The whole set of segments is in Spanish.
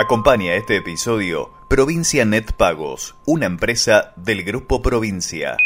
Acompaña este episodio Provincia Net Pagos, una empresa del Grupo Provincia.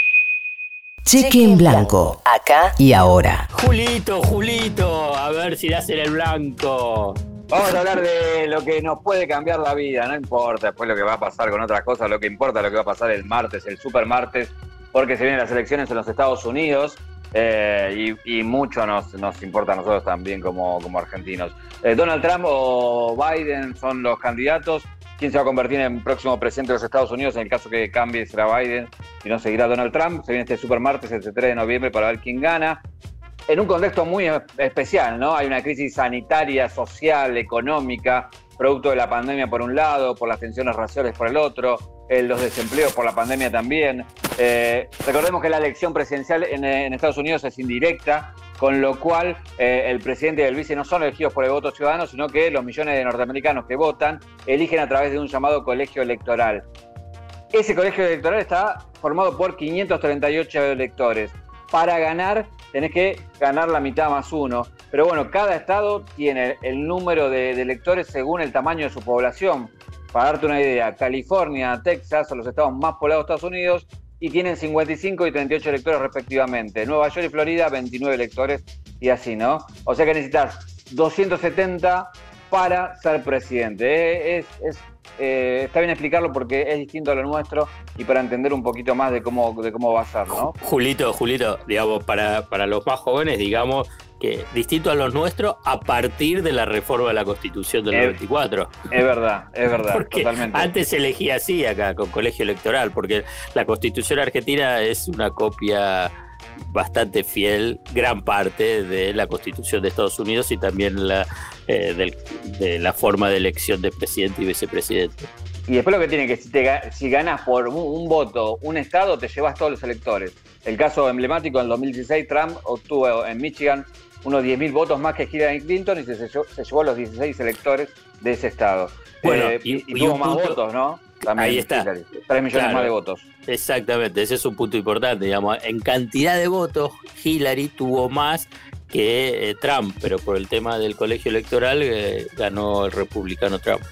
Cheque en blanco, acá y ahora. Julito, Julito, a ver si das en el blanco. Vamos a hablar de lo que nos puede cambiar la vida, no importa después lo que va a pasar con otras cosas, lo que importa lo que va a pasar el martes, el super martes, porque se vienen las elecciones en los Estados Unidos eh, y, mucho nos, nos, importa a nosotros también como, como argentinos. Eh, Donald Trump o Biden son los candidatos. ¿Quién se va a convertir en próximo presidente de los Estados Unidos? En el caso que cambie será Biden y no seguirá Donald Trump. Se viene este super martes, el 3 de noviembre, para ver quién gana. En un contexto muy especial, ¿no? Hay una crisis sanitaria, social, económica, producto de la pandemia por un lado, por las tensiones raciales por el otro, eh, los desempleos por la pandemia también. Eh, recordemos que la elección presidencial en, Estados Unidos es indirecta, con lo cual eh, el presidente y el vice no son elegidos por el voto ciudadano, sino que los millones de norteamericanos que votan eligen a través de un llamado colegio electoral. Ese colegio electoral está formado por 538 electores. Para ganar tenés que ganar la mitad más uno. Pero bueno, cada estado tiene el número de, electores según el tamaño de su población. Para darte una idea, California, Texas son los estados más poblados de Estados Unidos y tienen 55 y 38 electores respectivamente. Nueva York y Florida, 29 electores y así, ¿no? O sea que necesitas 270 para ser presidente. Es, eh, está bien explicarlo porque es distinto a lo nuestro y para entender un poquito más de cómo, de cómo va a ser, ¿no? Julito, Julito, digamos, para, para los más jóvenes, digamos, que distinto a los nuestros a partir de la reforma de la Constitución del 94. Es verdad, es verdad, porque totalmente. Antes se elegía así acá, con colegio electoral, porque la Constitución argentina es una copia bastante fiel, gran parte de la Constitución de Estados Unidos y también la, eh, de la forma de elección de presidente y vicepresidente. Y después lo que tiene que, si, si ganas por un, voto un estado, te llevas todos los electores. El caso emblemático en 2016, Trump obtuvo en Michigan unos 10.000 votos más que Hillary Clinton y se, se, llevó los 16 electores de ese estado. Bueno, eh, y, tuvo más votos, ¿no? ahí está. 3 millones más de votos. Exactamente, ese es un punto importante, digamos. En cantidad de votos, Hillary tuvo más que eh, Trump, pero por el tema del colegio electoral eh, ganó el republicano Trump.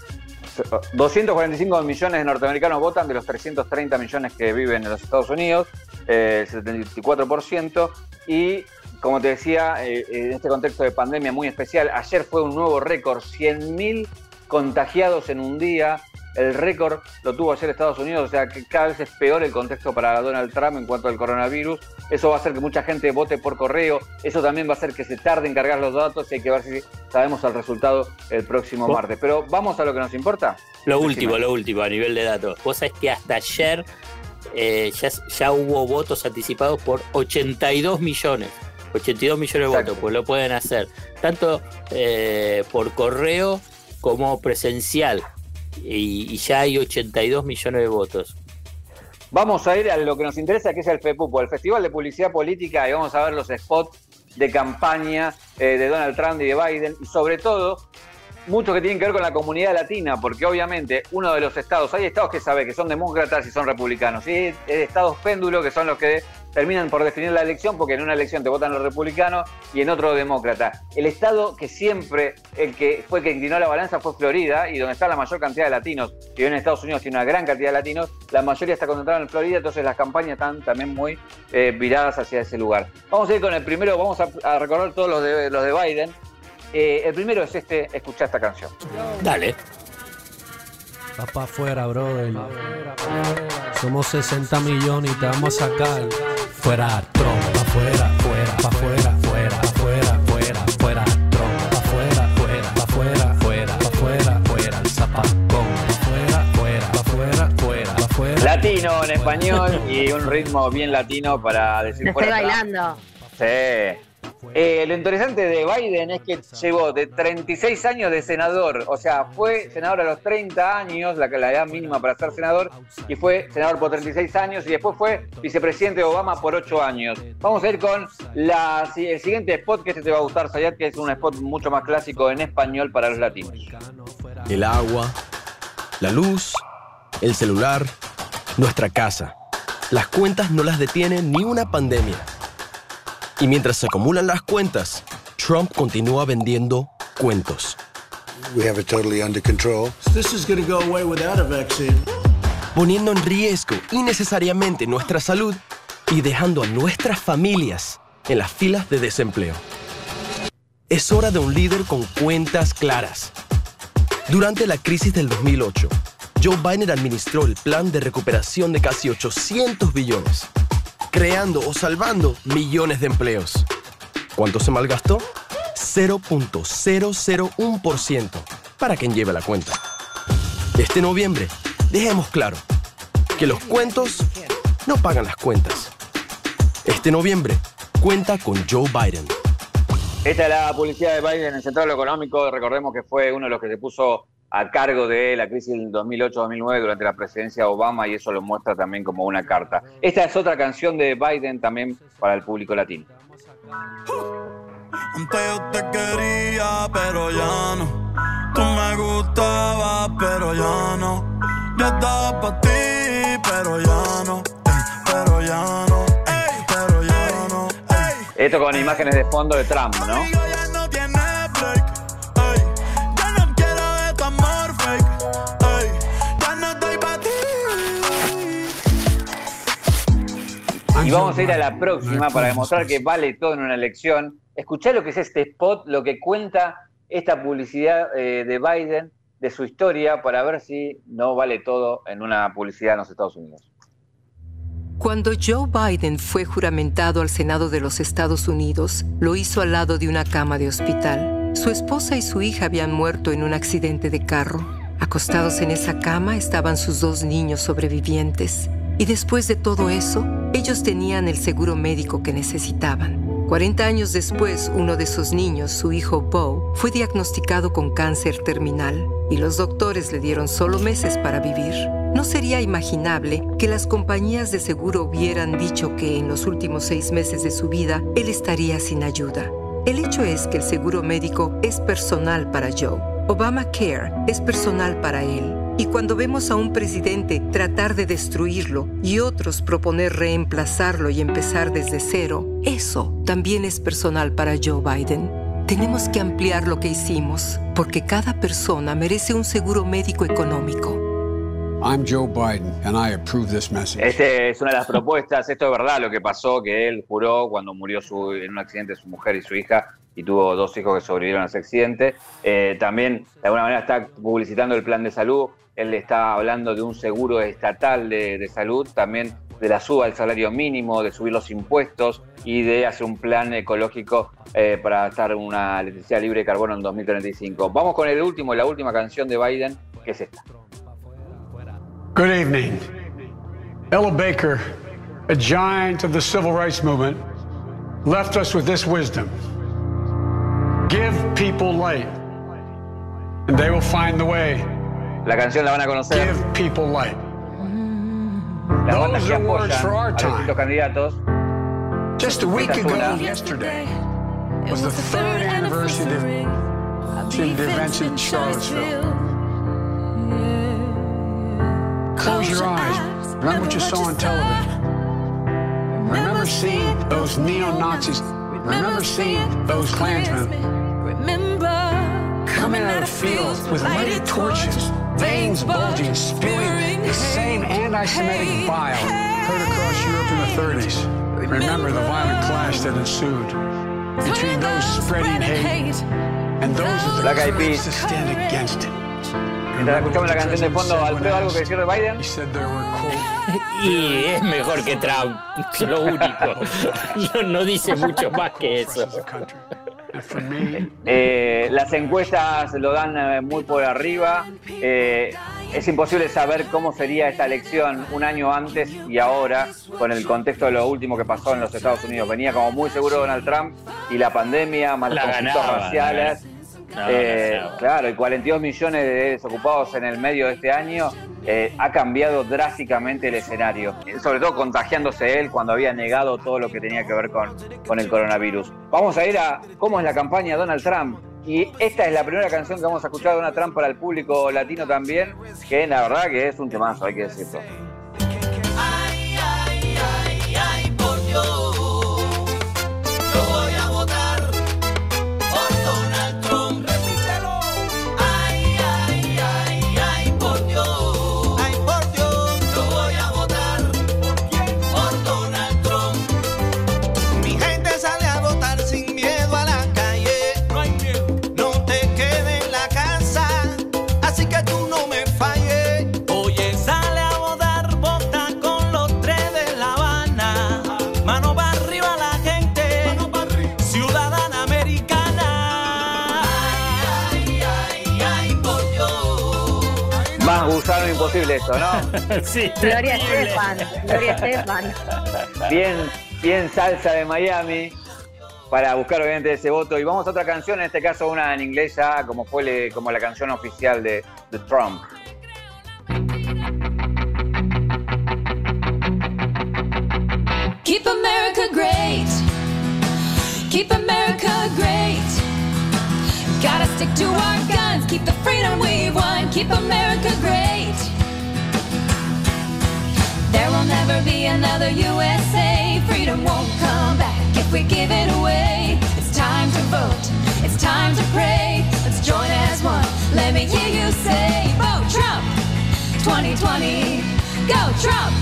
245 millones de norteamericanos votan de los 330 millones que viven en los Estados Unidos, el 74%. Y como te decía, en este contexto de pandemia muy especial, ayer fue un nuevo récord, 100.000 contagiados en un día, el récord lo tuvo ayer Estados Unidos, o sea que cada vez es peor el contexto para Donald Trump en cuanto al coronavirus. Eso va a hacer que mucha gente vote por correo. Eso también va a hacer que se tarde en cargar los datos y hay que ver si sabemos el resultado el próximo martes. Pero vamos a lo que nos importa. Lo último, lo último a nivel de datos. Vos sabés que hasta ayer eh, ya, hubo votos anticipados por 82 millones. 82 millones de votos, pues lo pueden hacer tanto eh, por correo como presencial y, ya hay 82 millones de votos. Vamos a ir a lo que nos interesa, que es el FEPUPO, el Festival de Publicidad Política, y vamos a ver los spots de campaña eh, de Donald Trump y de Biden, y sobre todo, mucho que tienen que ver con la comunidad latina, porque obviamente uno de los estados, hay estados que sabe que son demócratas y son republicanos, y hay estados péndulos que son los que terminan por definir la elección porque en una elección te votan los republicanos y en otro demócrata. El estado que siempre, el que fue que inclinó la balanza fue Florida y donde está la mayor cantidad de latinos. Si bien en Estados Unidos tiene una gran cantidad de latinos, la mayoría está concentrada en Florida, entonces las campañas están también muy eh, viradas hacia ese lugar. Vamos a ir con el primero, vamos a, recordar todos los de, los de Biden. Eh, el primero es este, escuchar esta canción. Dale. Va afuera, brother. Somos 60 millones y te vamos a sacar. Fuera, Trump, pa' afuera, fuera, pa' afuera, fuera, afuera, fuera, fuera, Trump, pa' afuera, fuera, pa' afuera, fuera, pa' afuera, fuera, el zapacón, pa' afuera, fuera, pa' afuera, fuera, pa' afuera. Latino en español y un ritmo bien latino para decir Lo estoy bailando. Sí. Eh, lo interesante de Biden es que llevó de 36 años de senador, o sea, fue senador a los 30 años, la, edad mínima para ser senador, y fue senador por 36 años, y después fue vicepresidente de Obama por 8 años. Vamos a ir con el siguiente spot que este te va a gustar, Sayat, que es un spot mucho más clásico en español para los latinos. El agua, la luz, el celular, nuestra casa. Las cuentas no las detiene ni una pandemia. Y mientras se acumulan las cuentas, Trump continúa vendiendo cuentos. We have it totally under control. This is going to go away without a vaccine. Poniendo en riesgo innecesariamente nuestra salud y dejando a nuestras familias en las filas de desempleo. Es hora de un líder con cuentas claras. Durante la crisis del 2008, Joe Biden administró el plan de recuperación de casi 800 billones, creando o salvando millones de empleos. ¿Cuánto se malgastó? 0.001% para quien lleve la cuenta. Este noviembre, dejemos claro que los cuentos no pagan las cuentas. Este noviembre, cuenta con Joe Biden. Esta es la publicidad de Biden en el Centro Económico. Recordemos que fue uno de los que se puso a cargo de la crisis del 2008-2009 durante la presidencia de Obama y eso lo muestra también como una carta. Esta es otra canción de Biden también para el público latino. Antes yo te quería, pero ya no. Tú me gustabas, pero ya no. Yo estaba para ti, pero ya no. pero ya no. pero ya no. Esto con imágenes de fondo de Trump, ¿no? Vamos a ir a la próxima para demostrar que vale todo en una elección. Escuchá lo que es este spot, lo que cuenta esta publicidad eh, de Biden, de su historia, para ver si no vale todo en una publicidad en los Estados Unidos. Cuando Joe Biden fue juramentado al Senado de los Estados Unidos, lo hizo al lado de una cama de hospital. Su esposa y su hija habían muerto en un accidente de carro. Acostados en esa cama estaban sus dos niños sobrevivientes. Y después de todo eso, ellos tenían el seguro médico que necesitaban. 40 años después, uno de sus niños, su hijo Bo, fue diagnosticado con cáncer terminal y los doctores le dieron solo meses para vivir. No sería imaginable que las compañías de seguro hubieran dicho que en los últimos seis meses de su vida él estaría sin ayuda. El hecho es que el seguro médico es personal para Joe. Obamacare es personal para él y cuando vemos a un presidente tratar de destruirlo y otros proponer reemplazarlo y empezar desde cero, eso también es personal para Joe Biden. Tenemos que ampliar lo que hicimos, porque cada persona merece un seguro médico económico. I'm Joe Biden and I approve this message. Este es una de las propuestas, esto es verdad lo que pasó, que él juró cuando murió su, en un accidente su mujer y su hija y tuvo dos hijos que sobrevivieron a ese accidente. Eh, también de alguna manera está publicitando el plan de salud él está hablando de un seguro estatal de, salud, también de la suba del salario mínimo, de subir los impuestos y de hacer un plan ecológico eh, para estar una electricidad libre de carbono en 2035. Vamos con el último, la última canción de Biden, que es esta. Good evening. Ella Baker, a giant of the civil rights movement, left us with this wisdom. Give people light, and they will find the way. La canción la van a conocer. Give people light. Las bandas que apoyan a distintos candidatos. Just a week ago yesterday was the third anniversary of the events in Charlottesville. Close your eyes. Remember what you saw on television. Remember seeing those neo-Nazis. Remember seeing those Klansmen. Coming out of fields with lighted torches veins bulging, spewing the same anti-Semitic bile heard across Europe in the 30s. Remember the violent clash that ensued between those spreading hate and those of the courage to stand against it. Mientras escuchamos la canción de fondo, Alfredo, ¿algo que decir de Biden? Y es mejor que Trump, lo único. No, no dice mucho más que eso. Eh, las encuestas lo dan eh, muy por arriba. Eh, es imposible saber cómo sería esta elección un año antes y ahora, con el contexto de lo último que pasó en los Estados Unidos. Venía como muy seguro Donald Trump y la pandemia, más los conflictos raciales. Claro, y 42 millones de desocupados en el medio de este año eh, ha cambiado drásticamente el escenario, eh, sobre todo contagiándose él cuando había negado todo lo que tenía que ver con, con el coronavirus. Vamos a ir a cómo es la campaña Donald Trump. Y esta es la primera canción que vamos a escuchar de Donald Trump para el público latino también, que la verdad que es un temazo, hay que decirlo. Más gusano imposible esto, ¿no? sí, Gloria. Estefan, Gloria Estefan. Bien, bien salsa de Miami para buscar obviamente ese voto. Y vamos a otra canción, en este caso una en inglés ya, como fue le- como la canción oficial de, de Trump. Keep America great. Keep America great. Gotta stick to our guns. Keep the freedom we won. Keep America great. There will never be another USA. Freedom won't come back if we give it away. It's time to vote. It's time to pray. Let's join as one. Let me hear you say, Vote Trump 2020. Go Trump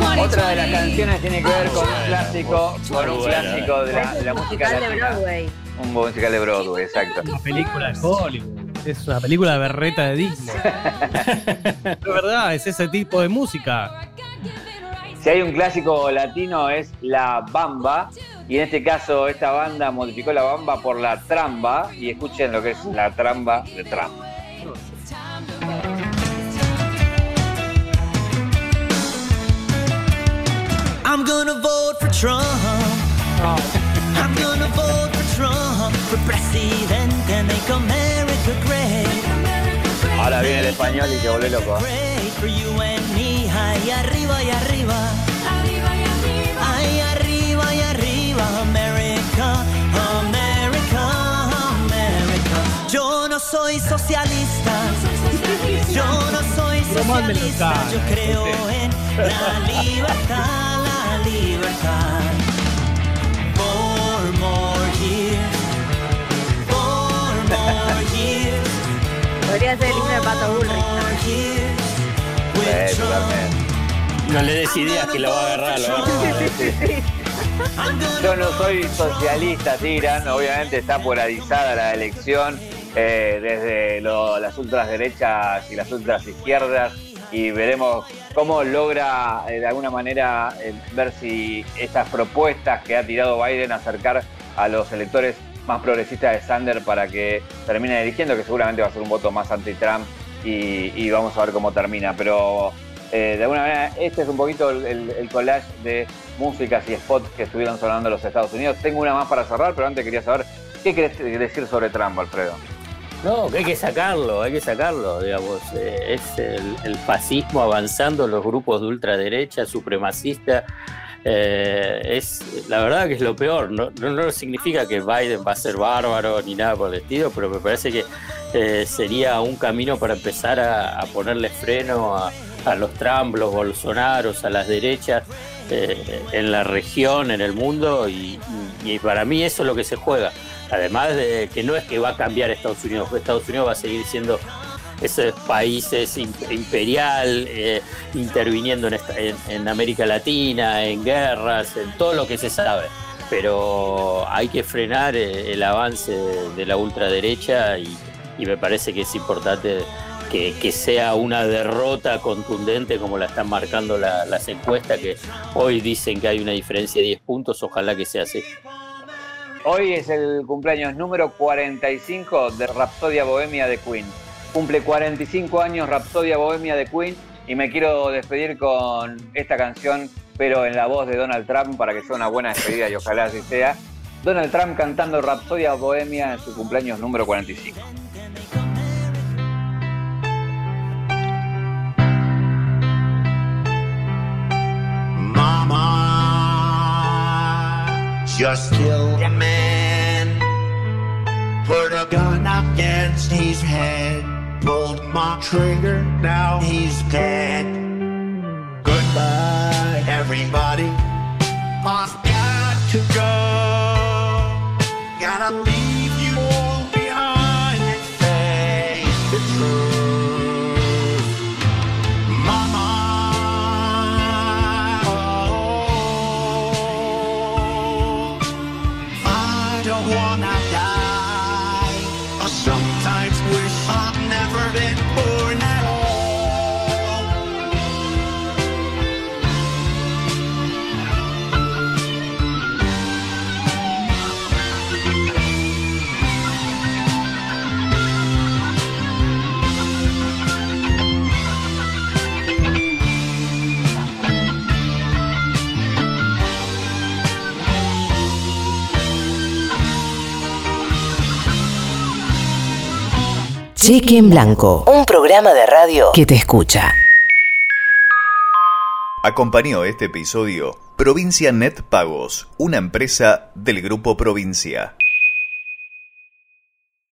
2020. Otra de las canciones tiene que ver con un clásico, con un clásico de la, de la música de latina. Un musical de Broadway, exacto. Una película de Hollywood. Es una película de berreta de Disney. de verdad, es ese tipo de música. Si hay un clásico latino es La Bamba, y en este caso esta banda modificó La Bamba por La Tramba, y escuchen lo que es La Tramba de Trump. I'm gonna vote for Trump. I'm gonna vote for Trump for presidente. Make America great. Ahora viene el español y se vuelve loco. Great for you and me. Ahí arriba y arriba. Ahí arriba y arriba. America, America, America. Yo no soy socialista. Yo no soy socialista. Yo creo este. en la libertad, la libertad. Podría ser el himno de Pato Bullrich. Eh, totalmente. No le des ideas que lo va a agarrar. Lo va a agarrar. Yo no soy socialista, tiran. Obviamente está polarizada la elección eh, desde lo- las ultraderechas y las ultraizquierdas y veremos cómo logra eh, de alguna manera eh, ver si estas propuestas que ha tirado Biden acercar a los electores más progresistas de Sander para que termine eligiendo, que seguramente va a ser un voto más anti-Trump y, vamos a ver cómo termina. Pero eh, de alguna manera, este es un poquito el collage de músicas y spots que estuvieron sonando en los Estados Unidos. Tengo una más para cerrar, pero antes quería saber qué querés decir sobre Trump, Alfredo. No, que hay que sacarlo, hay que sacarlo, digamos. eh, es el, el fascismo avanzando, los grupos de ultraderecha, supremacista. Eh, es la verdad que es lo peor. No, no, no significa que Biden va a ser bárbaro ni nada por el estilo, pero me parece que eh, sería un camino para empezar a, ponerle freno a, los Trump, los Bolsonaros, a las derechas eh, en la región, en el mundo, y para mí eso es lo que se juega. Además de que no es que va a cambiar Estados Unidos, Estados Unidos va a seguir siendo ese país es im- imperial, eh, interviniendo en, esta- América Latina, en guerras, en todo lo que se sabe. Pero hay que frenar eh, el avance de, la ultraderecha y, me parece que es importante que, sea una derrota contundente como la están marcando la- las encuestas, que hoy dicen que hay una diferencia de 10 puntos, ojalá que sea así. Hoy es el cumpleaños número 45 de Rapsodia Bohemia de Queen. Cumple 45 años Rapsodia Bohemia de Queen y me quiero despedir con esta canción, pero en la voz de Donald Trump para que sea una buena despedida y ojalá así sea. Donald Trump cantando Rapsodia Bohemia en su cumpleaños número 45. Mama, just killed a man. Put a gun against his head. My trigger, now he's dead. Goodbye, everybody. I've got to go. Cheque en Blanco. Un programa de radio que te escucha. Acompañó este episodio Provincia Net Pagos, una empresa del Grupo Provincia.